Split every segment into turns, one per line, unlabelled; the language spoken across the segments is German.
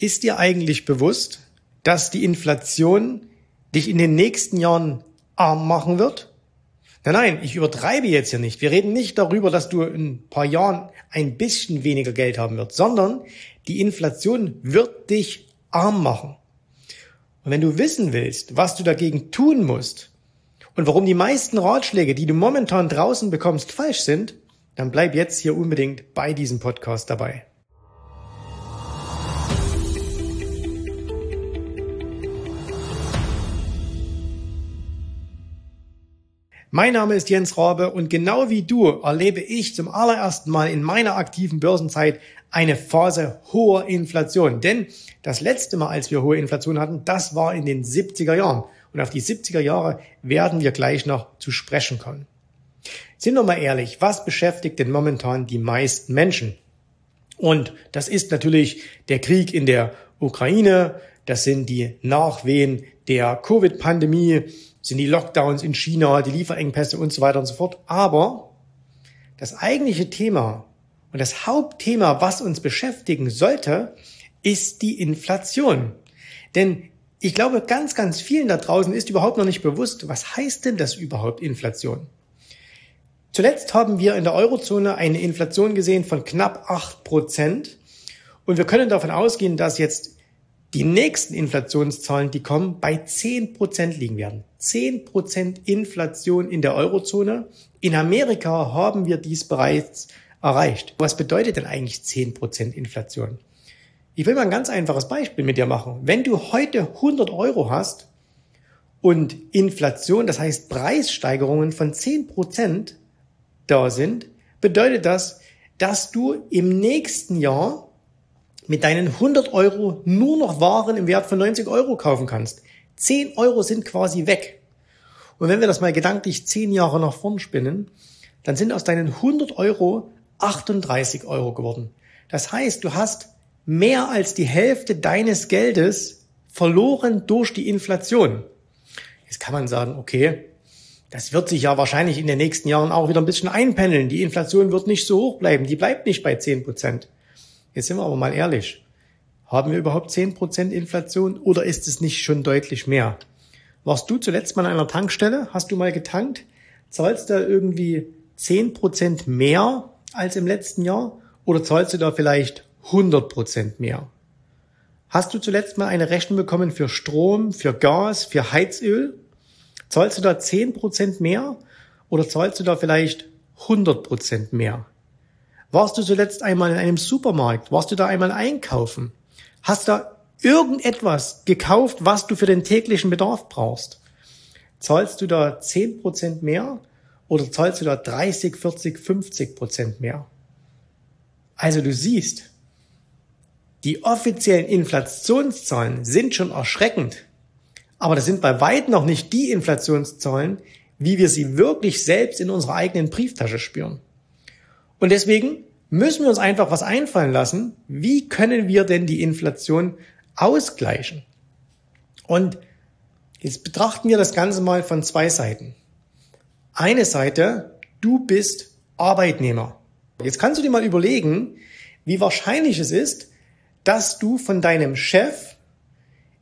Ist dir eigentlich bewusst, dass die Inflation dich in den nächsten Jahren arm machen wird? Nein, nein, ich übertreibe jetzt hier nicht. Wir reden nicht darüber, dass du in ein paar Jahren ein bisschen weniger Geld haben wirst, sondern die Inflation wird dich arm machen. Und wenn du wissen willst, was du dagegen tun musst und warum die meisten Ratschläge, die du momentan draußen bekommst, falsch sind, dann bleib jetzt hier unbedingt bei diesem Podcast dabei. Mein Name ist Jens Rabe und genau wie du erlebe ich zum allerersten Mal in meiner aktiven Börsenzeit eine Phase hoher Inflation. Denn das letzte Mal, als wir hohe Inflation hatten, das war in den 70er Jahren. Und auf die 70er Jahre werden wir gleich noch zu sprechen kommen. Sind wir mal ehrlich, was beschäftigt denn momentan die meisten Menschen? Und das ist natürlich der Krieg in der Ukraine, das sind die Nachwehen der Covid-Pandemie, sind die Lockdowns in China, die Lieferengpässe und so weiter und so fort. Aber das eigentliche Thema und das Hauptthema, was uns beschäftigen sollte, ist die Inflation. Denn ich glaube, ganz, ganz vielen da draußen ist überhaupt noch nicht bewusst, was heißt denn das überhaupt Inflation? Zuletzt haben wir in der Eurozone eine Inflation gesehen von knapp acht Prozent. Und wir können davon ausgehen, dass jetzt die nächsten Inflationszahlen, die kommen, bei 10 Prozent liegen werden. 10 Prozent Inflation in der Eurozone. In Amerika haben wir dies bereits erreicht. Was bedeutet denn eigentlich 10 Prozent Inflation? Ich will mal ein ganz einfaches Beispiel mit dir machen. Wenn du heute 100 Euro hast und Inflation, das heißt Preissteigerungen von 10 Prozent da sind, bedeutet das, dass du im nächsten Jahr mit deinen 100 Euro nur noch Waren im Wert von 90 Euro kaufen kannst. 10 Euro sind quasi weg. Und wenn wir das mal gedanklich 10 Jahre nach vorn spinnen, dann sind aus deinen 100 Euro 38 Euro geworden. Das heißt, du hast mehr als die Hälfte deines Geldes verloren durch die Inflation. Jetzt kann man sagen, okay, das wird sich ja wahrscheinlich in den nächsten Jahren auch wieder ein bisschen einpendeln. Die Inflation wird nicht so hoch bleiben. Die bleibt nicht bei 10 Prozent. Jetzt sind wir aber mal ehrlich. Haben wir überhaupt 10% Inflation oder ist es nicht schon deutlich mehr? Warst du zuletzt mal an einer Tankstelle? Hast du mal getankt? Zahlst du da irgendwie 10% mehr als im letzten Jahr? Oder zahlst du da vielleicht 100% mehr? Hast du zuletzt mal eine Rechnung bekommen für Strom, für Gas, für Heizöl? Zahlst du da 10% mehr? Oder zahlst du da vielleicht 100% mehr? Warst du zuletzt einmal in einem Supermarkt? Warst du da einmal einkaufen? Hast du da irgendetwas gekauft, was du für den täglichen Bedarf brauchst? Zahlst du da 10% mehr oder zahlst du da 30, 40, 50% mehr? Also du siehst, die offiziellen Inflationszahlen sind schon erschreckend, aber das sind bei weitem noch nicht die Inflationszahlen, wie wir sie wirklich selbst in unserer eigenen Brieftasche spüren. Und deswegen müssen wir uns einfach was einfallen lassen. Wie können wir denn die Inflation ausgleichen? Und jetzt betrachten wir das Ganze mal von zwei Seiten. Eine Seite, du bist Arbeitnehmer. Jetzt kannst du dir mal überlegen, wie wahrscheinlich es ist, dass du von deinem Chef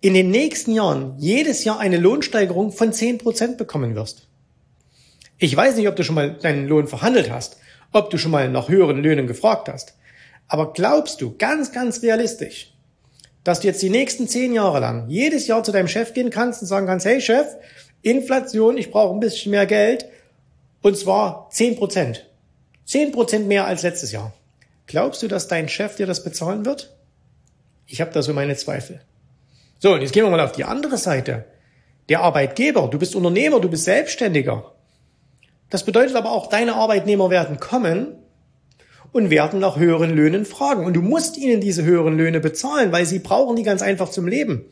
in den nächsten Jahren jedes Jahr eine Lohnsteigerung von 10% bekommen wirst. Ich weiß nicht, ob du schon mal deinen Lohn verhandelt hast, ob du schon mal nach höheren Löhnen gefragt hast. Aber glaubst du ganz, ganz realistisch, dass du jetzt die nächsten zehn Jahre lang jedes Jahr zu deinem Chef gehen kannst und sagen kannst, hey Chef, Inflation, ich brauche ein bisschen mehr Geld und zwar zehn Prozent. Zehn Prozent mehr als letztes Jahr. Glaubst du, dass dein Chef dir das bezahlen wird? Ich habe da so meine Zweifel. So, und jetzt gehen wir mal auf die andere Seite. Der Arbeitgeber, du bist Unternehmer, du bist Selbstständiger. Das bedeutet aber auch, deine Arbeitnehmer werden kommen und werden nach höheren Löhnen fragen. Und du musst ihnen diese höheren Löhne bezahlen, weil sie brauchen die ganz einfach zum Leben.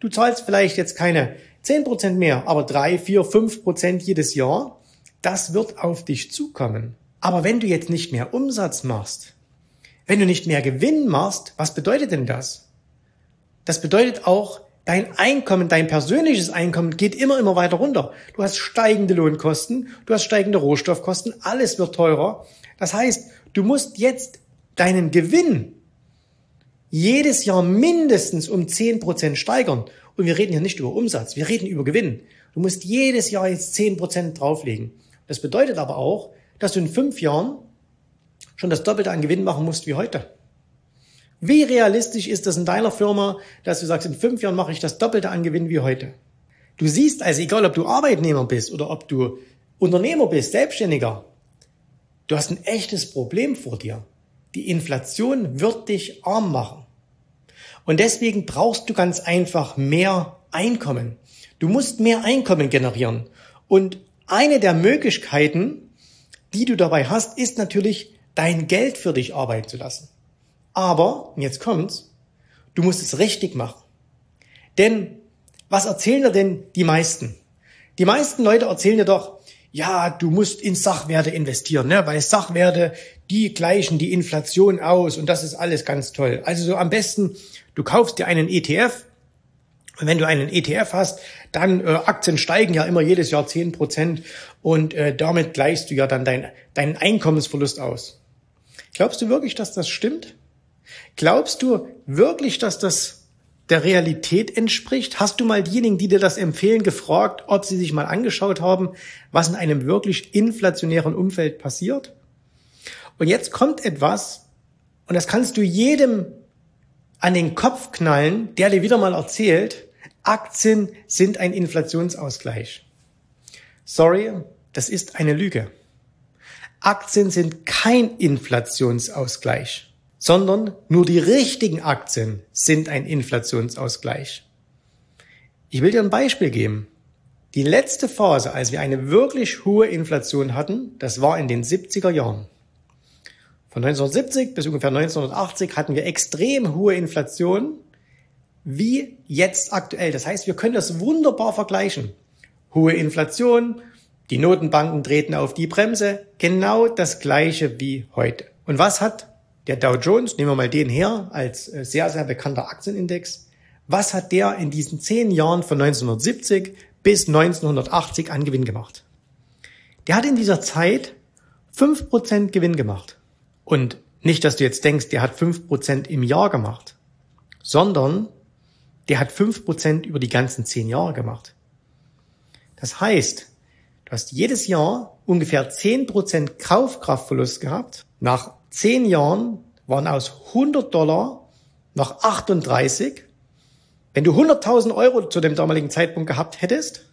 Du zahlst vielleicht jetzt keine 10% mehr, aber 3, 4, 5% jedes Jahr. Das wird auf dich zukommen. Aber wenn du jetzt nicht mehr Umsatz machst, wenn du nicht mehr Gewinn machst, was bedeutet denn das? Das bedeutet auch, Dein Einkommen, dein persönliches Einkommen geht immer, immer weiter runter. Du hast steigende Lohnkosten, du hast steigende Rohstoffkosten, alles wird teurer. Das heißt, du musst jetzt deinen Gewinn jedes Jahr mindestens um 10% steigern. Und wir reden hier nicht über Umsatz, wir reden über Gewinn. Du musst jedes Jahr jetzt 10% drauflegen. Das bedeutet aber auch, dass du in fünf Jahren schon das Doppelte an Gewinn machen musst wie heute. Wie realistisch ist das in deiner Firma, dass du sagst, in fünf Jahren mache ich das Doppelte an Gewinn wie heute? Du siehst also, egal ob du Arbeitnehmer bist oder ob du Unternehmer bist, Selbstständiger, du hast ein echtes Problem vor dir. Die Inflation wird dich arm machen. Und deswegen brauchst du ganz einfach mehr Einkommen. Du musst mehr Einkommen generieren. Und eine der Möglichkeiten, die du dabei hast, ist natürlich, dein Geld für dich arbeiten zu lassen. Aber, jetzt kommt's, du musst es richtig machen. Denn was erzählen dir denn die meisten? Die meisten Leute erzählen dir doch, ja, du musst in Sachwerte investieren, ne? weil Sachwerte, die gleichen die Inflation aus und das ist alles ganz toll. Also so am besten, du kaufst dir einen ETF und wenn du einen ETF hast, dann äh, Aktien steigen ja immer jedes Jahr zehn Prozent und äh, damit gleichst du ja dann dein, deinen Einkommensverlust aus. Glaubst du wirklich, dass das stimmt? Glaubst du wirklich, dass das der Realität entspricht? Hast du mal diejenigen, die dir das empfehlen, gefragt, ob sie sich mal angeschaut haben, was in einem wirklich inflationären Umfeld passiert? Und jetzt kommt etwas, und das kannst du jedem an den Kopf knallen, der dir wieder mal erzählt, Aktien sind ein Inflationsausgleich. Sorry, das ist eine Lüge. Aktien sind kein Inflationsausgleich sondern nur die richtigen Aktien sind ein Inflationsausgleich. Ich will dir ein Beispiel geben. Die letzte Phase, als wir eine wirklich hohe Inflation hatten, das war in den 70er Jahren. Von 1970 bis ungefähr 1980 hatten wir extrem hohe Inflation, wie jetzt aktuell. Das heißt, wir können das wunderbar vergleichen. Hohe Inflation, die Notenbanken treten auf die Bremse, genau das gleiche wie heute. Und was hat der Dow Jones, nehmen wir mal den her, als äh, sehr, sehr bekannter Aktienindex. Was hat der in diesen zehn Jahren von 1970 bis 1980 an Gewinn gemacht? Der hat in dieser Zeit fünf Prozent Gewinn gemacht. Und nicht, dass du jetzt denkst, der hat fünf Prozent im Jahr gemacht, sondern der hat fünf Prozent über die ganzen zehn Jahre gemacht. Das heißt, du hast jedes Jahr ungefähr zehn Prozent Kaufkraftverlust gehabt. Nach zehn Jahren waren aus 100 Dollar noch 38. Wenn du 100.000 Euro zu dem damaligen Zeitpunkt gehabt hättest,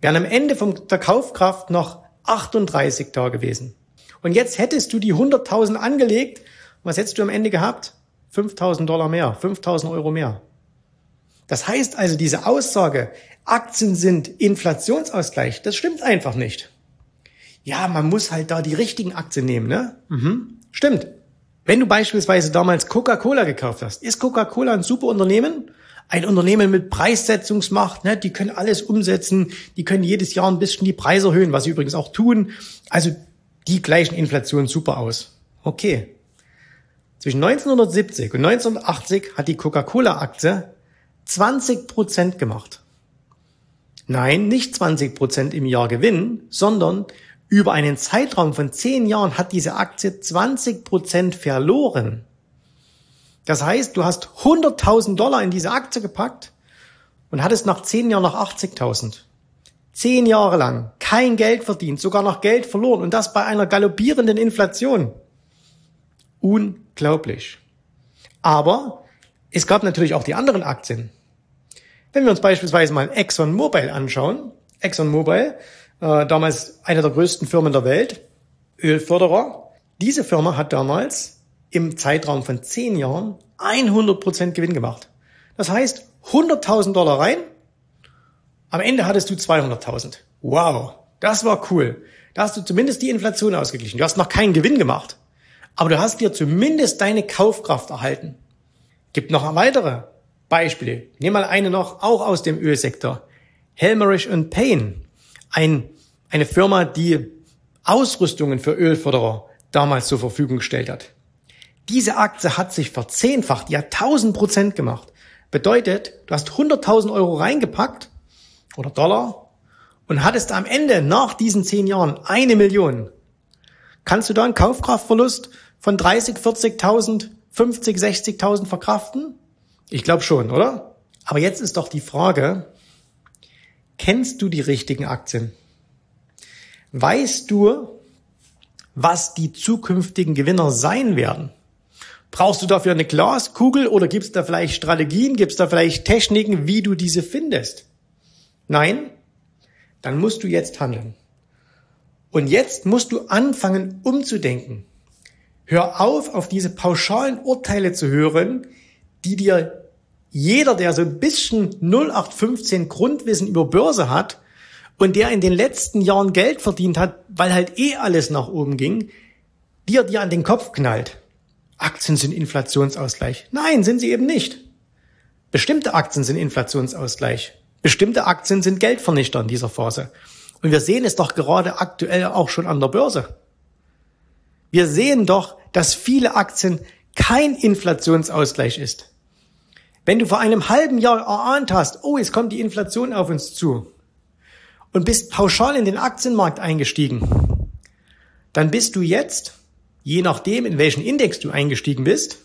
wären am Ende von der Kaufkraft noch 38 da gewesen. Und jetzt hättest du die 100.000 angelegt. Was hättest du am Ende gehabt? 5.000 Dollar mehr, 5.000 Euro mehr. Das heißt also, diese Aussage, Aktien sind Inflationsausgleich, das stimmt einfach nicht. Ja, man muss halt da die richtigen Aktien nehmen, ne? Mhm. Stimmt. Wenn du beispielsweise damals Coca-Cola gekauft hast, ist Coca-Cola ein super Unternehmen? Ein Unternehmen mit Preissetzungsmacht, ne? die können alles umsetzen, die können jedes Jahr ein bisschen die Preise erhöhen, was sie übrigens auch tun. Also die gleichen Inflation super aus. Okay. Zwischen 1970 und 1980 hat die Coca-Cola-Aktie 20 Prozent gemacht. Nein, nicht 20 Prozent im Jahr Gewinn, sondern über einen Zeitraum von zehn Jahren hat diese Aktie 20 Prozent verloren. Das heißt, du hast 100.000 Dollar in diese Aktie gepackt und hattest nach zehn Jahren noch 80.000. Zehn Jahre lang kein Geld verdient, sogar noch Geld verloren und das bei einer galoppierenden Inflation. Unglaublich. Aber es gab natürlich auch die anderen Aktien. Wenn wir uns beispielsweise mal ExxonMobil anschauen, ExxonMobil äh, damals eine der größten Firmen der Welt, Ölförderer. Diese Firma hat damals im Zeitraum von zehn Jahren 100 Prozent Gewinn gemacht. Das heißt, 100.000 Dollar rein, am Ende hattest du 200.000. Wow, das war cool. Da hast du zumindest die Inflation ausgeglichen. Du hast noch keinen Gewinn gemacht, aber du hast dir zumindest deine Kaufkraft erhalten. Gibt noch weitere Beispiele. Nehmen mal eine noch, auch aus dem Ölsektor. Helmerich Payne ein, eine Firma, die Ausrüstungen für Ölförderer damals zur Verfügung gestellt hat. Diese Aktie hat sich verzehnfacht, die hat 1000 Prozent gemacht. Bedeutet, du hast 100.000 Euro reingepackt oder Dollar und hattest am Ende nach diesen zehn Jahren eine Million. Kannst du da einen Kaufkraftverlust von 30, 40.000 50, 60.000 verkraften? Ich glaube schon, oder? Aber jetzt ist doch die Frage, kennst du die richtigen Aktien? Weißt du, was die zukünftigen Gewinner sein werden? Brauchst du dafür eine Glaskugel oder gibt es da vielleicht Strategien, gibt es da vielleicht Techniken, wie du diese findest? Nein? Dann musst du jetzt handeln. Und jetzt musst du anfangen umzudenken. Hör auf, auf diese pauschalen Urteile zu hören, die dir jeder, der so ein bisschen 0815 Grundwissen über Börse hat und der in den letzten Jahren Geld verdient hat, weil halt eh alles nach oben ging, dir dir an den Kopf knallt. Aktien sind Inflationsausgleich. Nein, sind sie eben nicht. Bestimmte Aktien sind Inflationsausgleich. Bestimmte Aktien sind Geldvernichter in dieser Phase. Und wir sehen es doch gerade aktuell auch schon an der Börse. Wir sehen doch, dass viele Aktien kein Inflationsausgleich ist. Wenn du vor einem halben Jahr erahnt hast, oh, es kommt die Inflation auf uns zu und bist pauschal in den Aktienmarkt eingestiegen, dann bist du jetzt, je nachdem, in welchen Index du eingestiegen bist,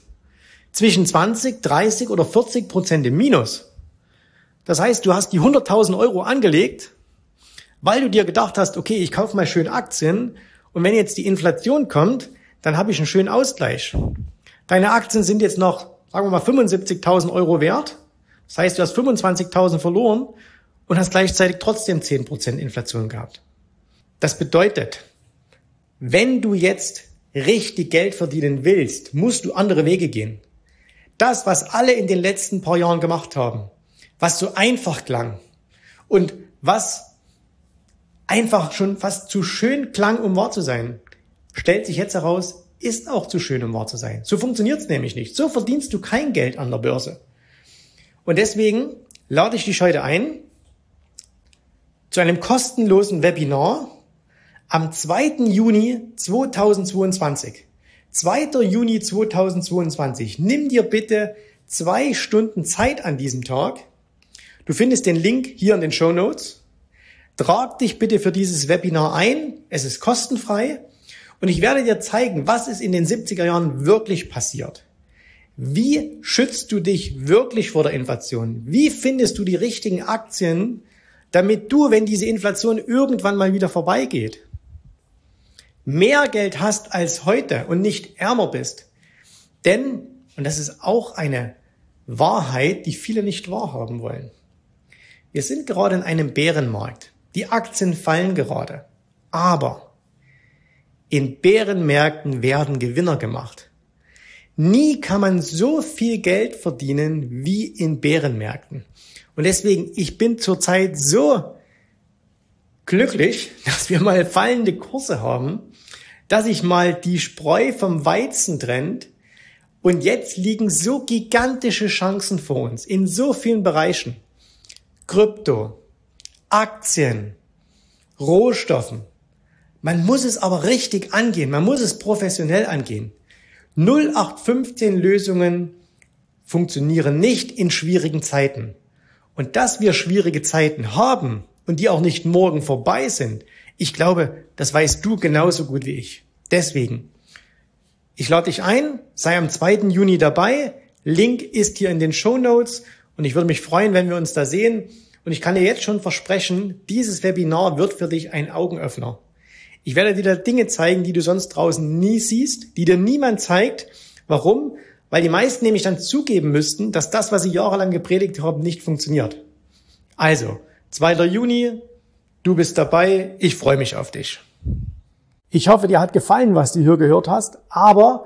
zwischen 20, 30 oder 40 Prozent im Minus. Das heißt, du hast die 100.000 Euro angelegt weil du dir gedacht hast, okay, ich kaufe mal schön Aktien und wenn jetzt die Inflation kommt, dann habe ich einen schönen Ausgleich. Deine Aktien sind jetzt noch, sagen wir mal, 75.000 Euro wert. Das heißt, du hast 25.000 verloren und hast gleichzeitig trotzdem 10% Inflation gehabt. Das bedeutet, wenn du jetzt richtig Geld verdienen willst, musst du andere Wege gehen. Das, was alle in den letzten paar Jahren gemacht haben, was so einfach klang und was einfach schon fast zu schön klang, um wahr zu sein, stellt sich jetzt heraus, ist auch zu schön, um wahr zu sein. So funktioniert's nämlich nicht. So verdienst du kein Geld an der Börse. Und deswegen lade ich dich heute ein zu einem kostenlosen Webinar am 2. Juni 2022. 2. Juni 2022. Nimm dir bitte zwei Stunden Zeit an diesem Tag. Du findest den Link hier in den Show Notes. Trag dich bitte für dieses Webinar ein. Es ist kostenfrei. Und ich werde dir zeigen, was ist in den 70er Jahren wirklich passiert. Wie schützt du dich wirklich vor der Inflation? Wie findest du die richtigen Aktien, damit du, wenn diese Inflation irgendwann mal wieder vorbeigeht, mehr Geld hast als heute und nicht ärmer bist? Denn, und das ist auch eine Wahrheit, die viele nicht wahrhaben wollen. Wir sind gerade in einem Bärenmarkt. Die Aktien fallen gerade. Aber in Bärenmärkten werden Gewinner gemacht. Nie kann man so viel Geld verdienen wie in Bärenmärkten. Und deswegen, ich bin zurzeit so glücklich, dass wir mal fallende Kurse haben, dass ich mal die Spreu vom Weizen trennt. Und jetzt liegen so gigantische Chancen vor uns in so vielen Bereichen. Krypto, Aktien, Rohstoffen. Man muss es aber richtig angehen, man muss es professionell angehen. 0815 Lösungen funktionieren nicht in schwierigen Zeiten. Und dass wir schwierige Zeiten haben und die auch nicht morgen vorbei sind, ich glaube, das weißt du genauso gut wie ich. Deswegen, ich lade dich ein, sei am 2. Juni dabei. Link ist hier in den Show Notes und ich würde mich freuen, wenn wir uns da sehen. Und ich kann dir jetzt schon versprechen, dieses Webinar wird für dich ein Augenöffner. Ich werde dir da Dinge zeigen, die du sonst draußen nie siehst, die dir niemand zeigt. Warum? Weil die meisten nämlich dann zugeben müssten, dass das, was sie jahrelang gepredigt haben, nicht funktioniert. Also, 2. Juni, du bist dabei, ich freue mich auf dich. Ich hoffe, dir hat gefallen, was du hier gehört hast, aber